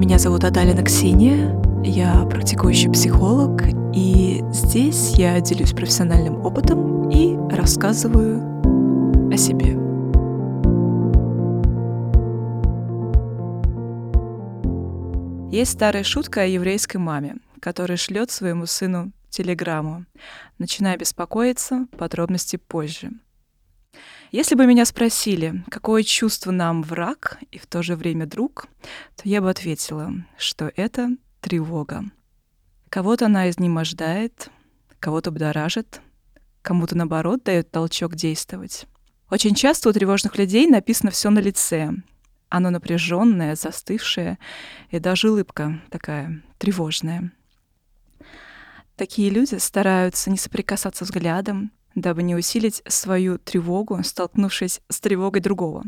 Меня зовут Адалина Ксения, я практикующий психолог, и здесь я делюсь профессиональным опытом и рассказываю о себе. Есть старая шутка о еврейской маме, которая шлет своему сыну телеграмму, начиная беспокоиться, подробности позже. Если бы меня спросили, какое чувство нам враг и в то же время друг, то я бы ответила, что это тревога. Кого-то она изнемождает, кого-то будоражит, кому-то, наоборот, дает толчок действовать. Очень часто у тревожных людей написано все на лице. Оно напряженное, застывшее, и даже улыбка такая тревожная. Такие люди стараются не соприкасаться взглядом, дабы не усилить свою тревогу, столкнувшись с тревогой другого.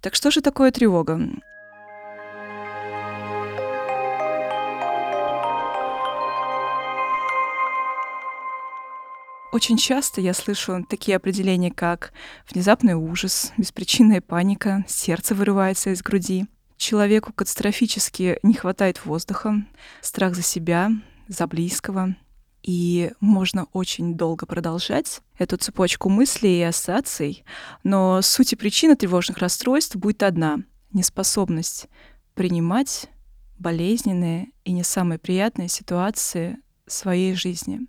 Так что же такое тревога? Очень часто я слышу такие определения, как внезапный ужас, беспричинная паника, сердце вырывается из груди, человеку катастрофически не хватает воздуха, страх за себя, за близкого, и можно очень долго продолжать эту цепочку мыслей и ассоциаций, но суть и причина тревожных расстройств будет одна — неспособность принимать болезненные и не самые приятные ситуации своей жизни.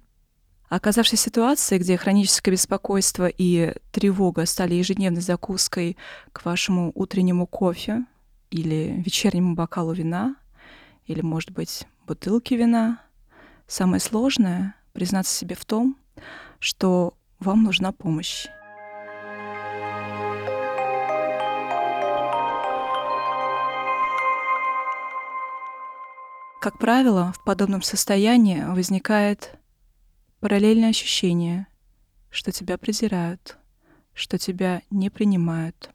Оказавшись в ситуации, где хроническое беспокойство и тревога стали ежедневной закуской к вашему утреннему кофе или вечернему бокалу вина, или, может быть, бутылке вина — Самое сложное — признаться себе в том, что вам нужна помощь. Как правило, в подобном состоянии возникает параллельное ощущение, что тебя презирают, что тебя не принимают.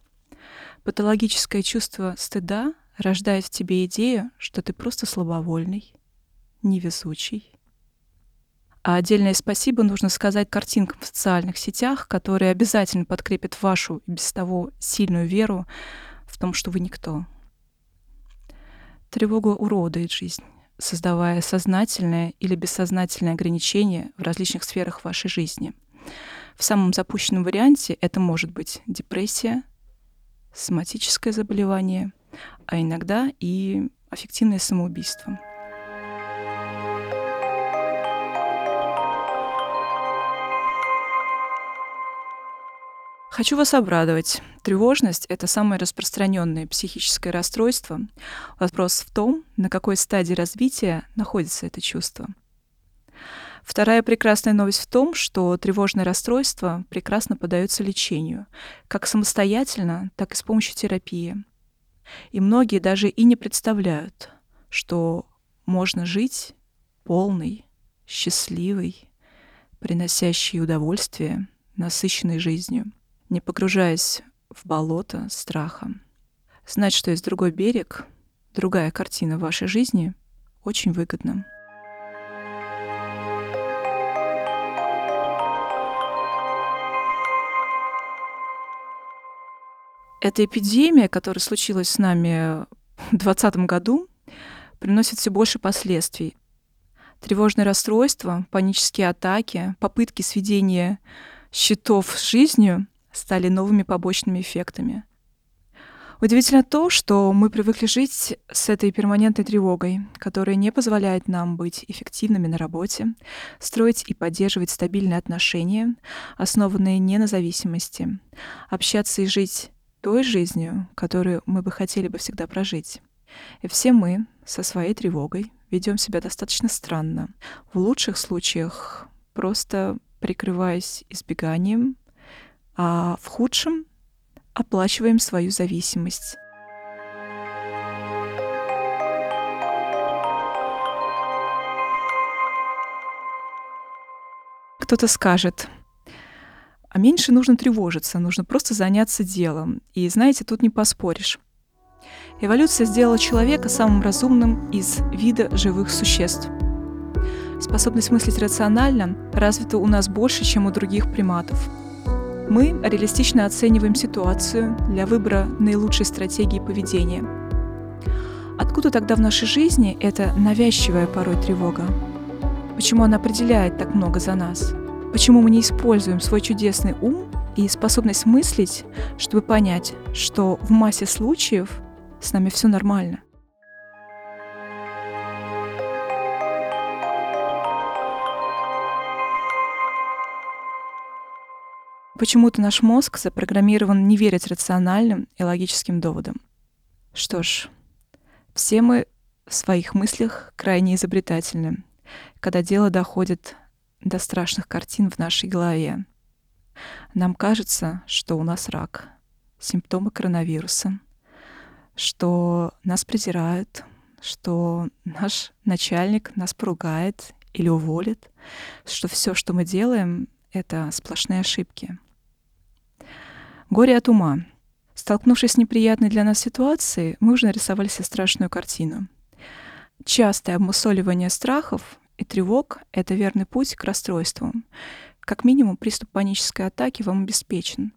Патологическое чувство стыда рождает в тебе идею, что ты просто слабовольный, невезучий, а отдельное спасибо нужно сказать картинкам в социальных сетях, которые обязательно подкрепят вашу без того сильную веру в том, что вы никто. Тревога уродует жизнь, создавая сознательное или бессознательное ограничение в различных сферах вашей жизни. В самом запущенном варианте это может быть депрессия, соматическое заболевание, а иногда и аффективное самоубийство. Хочу вас обрадовать. Тревожность — это самое распространенное психическое расстройство. Вопрос в том, на какой стадии развития находится это чувство. Вторая прекрасная новость в том, что тревожное расстройство прекрасно поддается лечению, как самостоятельно, так и с помощью терапии. И многие даже и не представляют, что можно жить полной, счастливой, приносящей удовольствие, насыщенной жизнью не погружаясь в болото страха. Знать, что есть другой берег, другая картина вашей жизни, очень выгодно. Эта эпидемия, которая случилась с нами в 2020 году, приносит все больше последствий. Тревожное расстройство, панические атаки, попытки сведения счетов с жизнью стали новыми побочными эффектами. Удивительно то, что мы привыкли жить с этой перманентной тревогой, которая не позволяет нам быть эффективными на работе, строить и поддерживать стабильные отношения, основанные не на зависимости, общаться и жить той жизнью, которую мы бы хотели бы всегда прожить. И все мы со своей тревогой ведем себя достаточно странно. В лучших случаях просто прикрываясь избеганием, а в худшем оплачиваем свою зависимость. Кто-то скажет, а меньше нужно тревожиться, нужно просто заняться делом. И знаете, тут не поспоришь. Эволюция сделала человека самым разумным из вида живых существ. Способность мыслить рационально развита у нас больше, чем у других приматов. Мы реалистично оцениваем ситуацию для выбора наилучшей стратегии поведения. Откуда тогда в нашей жизни эта навязчивая порой тревога? Почему она определяет так много за нас? Почему мы не используем свой чудесный ум и способность мыслить, чтобы понять, что в массе случаев с нами все нормально? Почему-то наш мозг запрограммирован не верить рациональным и логическим доводам. Что ж, все мы в своих мыслях крайне изобретательны, когда дело доходит до страшных картин в нашей голове. Нам кажется, что у нас рак, симптомы коронавируса, что нас презирают, что наш начальник нас поругает или уволит, что все, что мы делаем, это сплошные ошибки. Горе от ума. Столкнувшись с неприятной для нас ситуацией, мы уже нарисовали себе страшную картину. Частое обмусоливание страхов и тревог — это верный путь к расстройствам. Как минимум, приступ панической атаки вам обеспечен.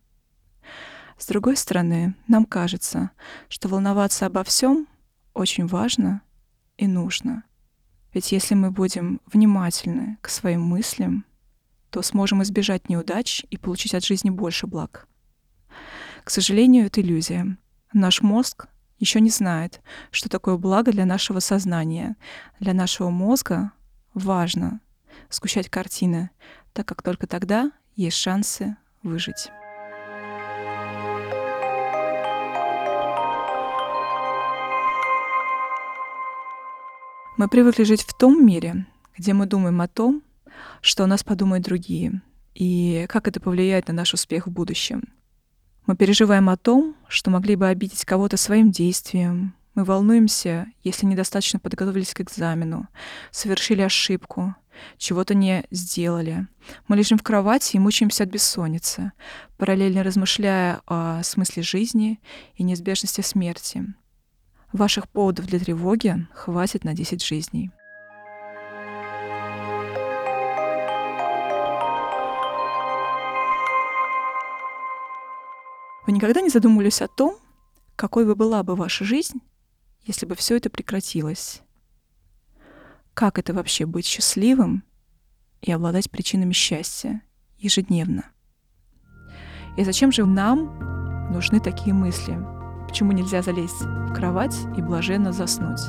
С другой стороны, нам кажется, что волноваться обо всем очень важно и нужно. Ведь если мы будем внимательны к своим мыслям, то сможем избежать неудач и получить от жизни больше благ. К сожалению, это иллюзия. Наш мозг еще не знает, что такое благо для нашего сознания. Для нашего мозга важно сгущать картины, так как только тогда есть шансы выжить. Мы привыкли жить в том мире, где мы думаем о том, что о нас подумают другие, и как это повлияет на наш успех в будущем. Мы переживаем о том, что могли бы обидеть кого-то своим действием, мы волнуемся, если недостаточно подготовились к экзамену, совершили ошибку, чего-то не сделали. Мы лежим в кровати и мучаемся от бессонницы, параллельно размышляя о смысле жизни и неизбежности смерти. Ваших поводов для тревоги хватит на 10 жизней. Вы никогда не задумывались о том, какой бы была бы ваша жизнь, если бы все это прекратилось? Как это вообще быть счастливым и обладать причинами счастья ежедневно? И зачем же нам нужны такие мысли? Почему нельзя залезть в кровать и блаженно заснуть?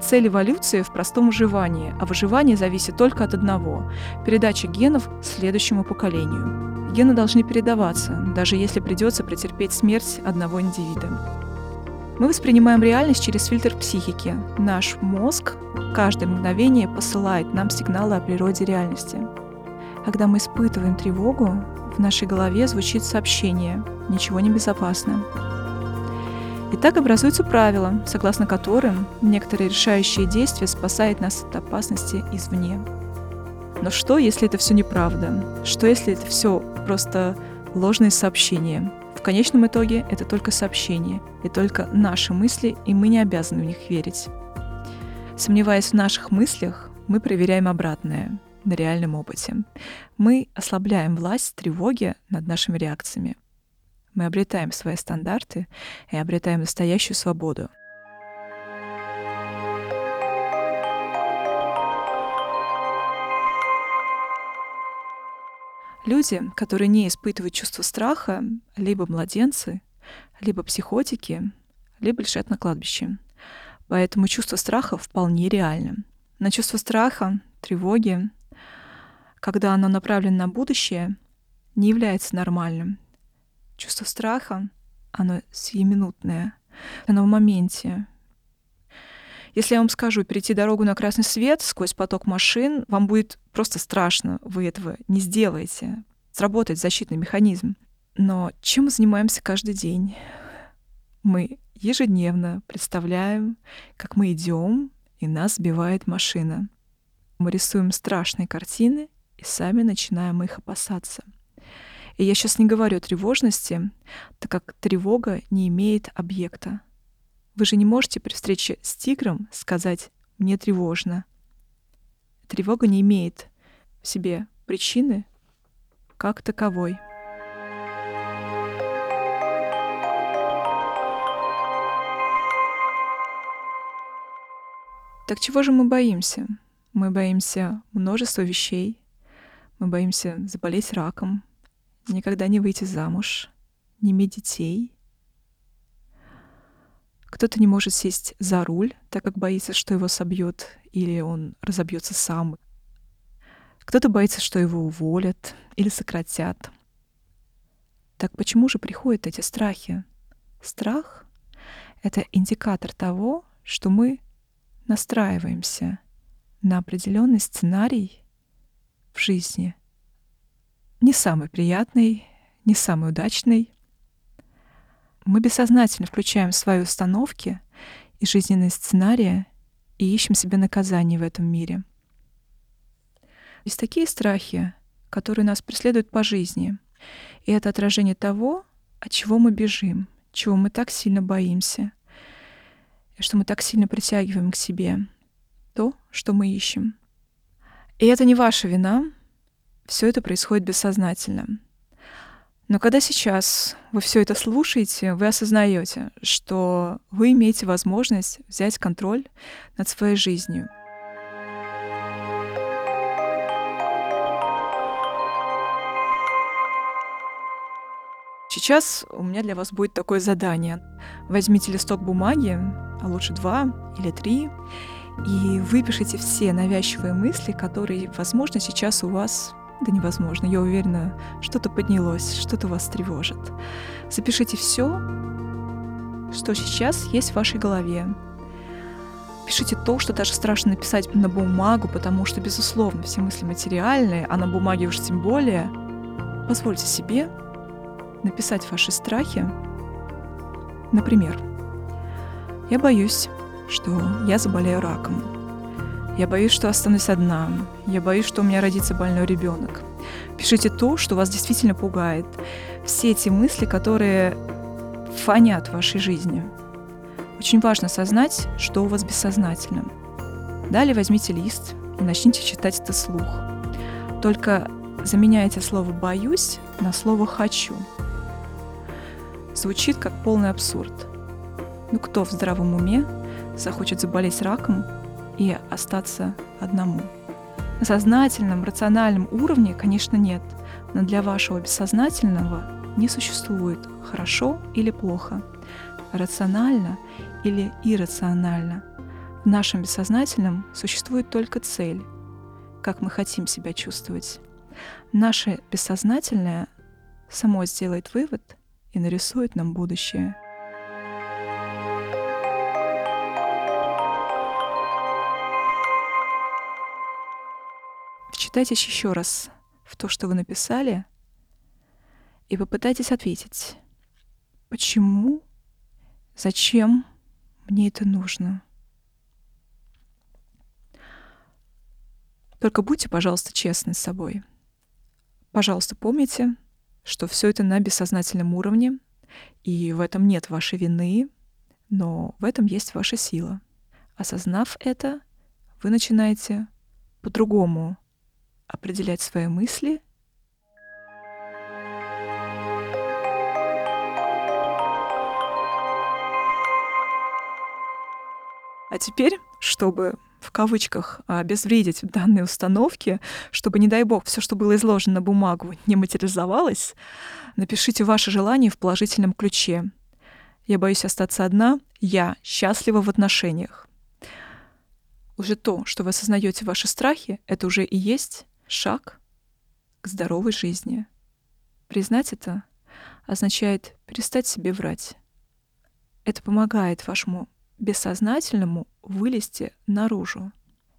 Цель эволюции в простом выживании, а выживание зависит только от одного – передачи генов следующему поколению. Гены должны передаваться, даже если придется претерпеть смерть одного индивида. Мы воспринимаем реальность через фильтр психики. Наш мозг каждое мгновение посылает нам сигналы о природе реальности. Когда мы испытываем тревогу, в нашей голове звучит сообщение «Ничего не безопасно». И так образуются правила, согласно которым некоторые решающие действия спасают нас от опасности извне. Но что, если это все неправда? Что, если это все просто ложные сообщения? конечном итоге это только сообщение и только наши мысли, и мы не обязаны в них верить. Сомневаясь в наших мыслях, мы проверяем обратное на реальном опыте. Мы ослабляем власть тревоги над нашими реакциями. Мы обретаем свои стандарты и обретаем настоящую свободу — Люди, которые не испытывают чувство страха, либо младенцы, либо психотики, либо лежат на кладбище. Поэтому чувство страха вполне реально. На чувство страха, тревоги, когда оно направлено на будущее, не является нормальным. Чувство страха, оно сиюминутное, оно в моменте. Если я вам скажу перейти дорогу на красный свет сквозь поток машин, вам будет просто страшно, вы этого не сделаете. Сработает защитный механизм. Но чем мы занимаемся каждый день? Мы ежедневно представляем, как мы идем, и нас сбивает машина. Мы рисуем страшные картины и сами начинаем их опасаться. И я сейчас не говорю о тревожности, так как тревога не имеет объекта. Вы же не можете при встрече с тигром сказать «мне тревожно». Тревога не имеет в себе причины как таковой. Так чего же мы боимся? Мы боимся множества вещей. Мы боимся заболеть раком, никогда не выйти замуж, не иметь детей. Кто-то не может сесть за руль, так как боится, что его собьет или он разобьется сам. Кто-то боится, что его уволят или сократят. Так почему же приходят эти страхи? Страх — это индикатор того, что мы настраиваемся на определенный сценарий в жизни. Не самый приятный, не самый удачный. Мы бессознательно включаем свои установки и жизненные сценарии и ищем себе наказание в этом мире. Есть такие страхи, которые нас преследуют по жизни. И это отражение того, от чего мы бежим, чего мы так сильно боимся, и что мы так сильно притягиваем к себе то, что мы ищем. И это не ваша вина, все это происходит бессознательно. Но когда сейчас вы все это слушаете, вы осознаете, что вы имеете возможность взять контроль над своей жизнью. Сейчас у меня для вас будет такое задание. Возьмите листок бумаги, а лучше два или три, и выпишите все навязчивые мысли, которые, возможно, сейчас у вас да невозможно, я уверена, что-то поднялось, что-то вас тревожит. Запишите все, что сейчас есть в вашей голове. Пишите то, что даже страшно написать на бумагу, потому что, безусловно, все мысли материальные, а на бумаге уж тем более. Позвольте себе написать ваши страхи. Например, я боюсь, что я заболею раком. Я боюсь, что останусь одна. Я боюсь, что у меня родится больной ребенок. Пишите то, что вас действительно пугает. Все эти мысли, которые фонят в вашей жизни. Очень важно осознать, что у вас бессознательно. Далее возьмите лист и начните читать это слух. Только заменяйте слово «боюсь» на слово «хочу». Звучит как полный абсурд. Ну кто в здравом уме захочет заболеть раком и остаться одному. На сознательном, рациональном уровне, конечно, нет, но для вашего бессознательного не существует хорошо или плохо, рационально или иррационально. В нашем бессознательном существует только цель, как мы хотим себя чувствовать. Наше бессознательное само сделает вывод и нарисует нам будущее – Вчитайтесь еще раз в то, что вы написали, и попытайтесь ответить, почему, зачем мне это нужно. Только будьте, пожалуйста, честны с собой. Пожалуйста, помните, что все это на бессознательном уровне, и в этом нет вашей вины, но в этом есть ваша сила. Осознав это, вы начинаете по-другому определять свои мысли. А теперь, чтобы в кавычках обезвредить данные установки, чтобы, не дай бог, все, что было изложено на бумагу, не материализовалось, напишите ваше желание в положительном ключе. Я боюсь остаться одна, я счастлива в отношениях. Уже то, что вы осознаете ваши страхи, это уже и есть шаг к здоровой жизни. Признать это означает перестать себе врать. Это помогает вашему бессознательному вылезти наружу.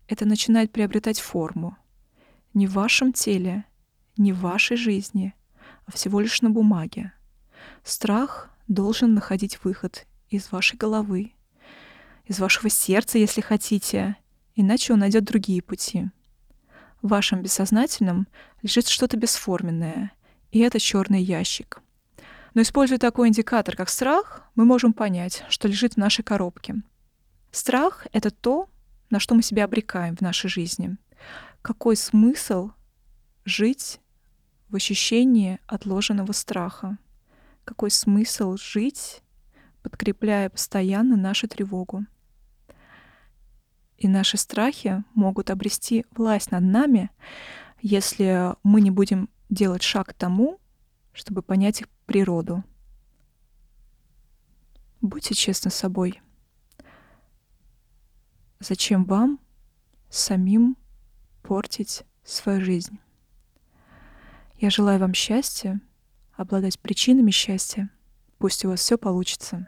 Это начинает приобретать форму. Не в вашем теле, не в вашей жизни, а всего лишь на бумаге. Страх должен находить выход из вашей головы, из вашего сердца, если хотите, иначе он найдет другие пути в вашем бессознательном лежит что-то бесформенное, и это черный ящик. Но используя такой индикатор, как страх, мы можем понять, что лежит в нашей коробке. Страх — это то, на что мы себя обрекаем в нашей жизни. Какой смысл жить в ощущении отложенного страха? Какой смысл жить, подкрепляя постоянно нашу тревогу? И наши страхи могут обрести власть над нами, если мы не будем делать шаг к тому, чтобы понять их природу. Будьте честны с собой. Зачем вам самим портить свою жизнь? Я желаю вам счастья, обладать причинами счастья. Пусть у вас все получится.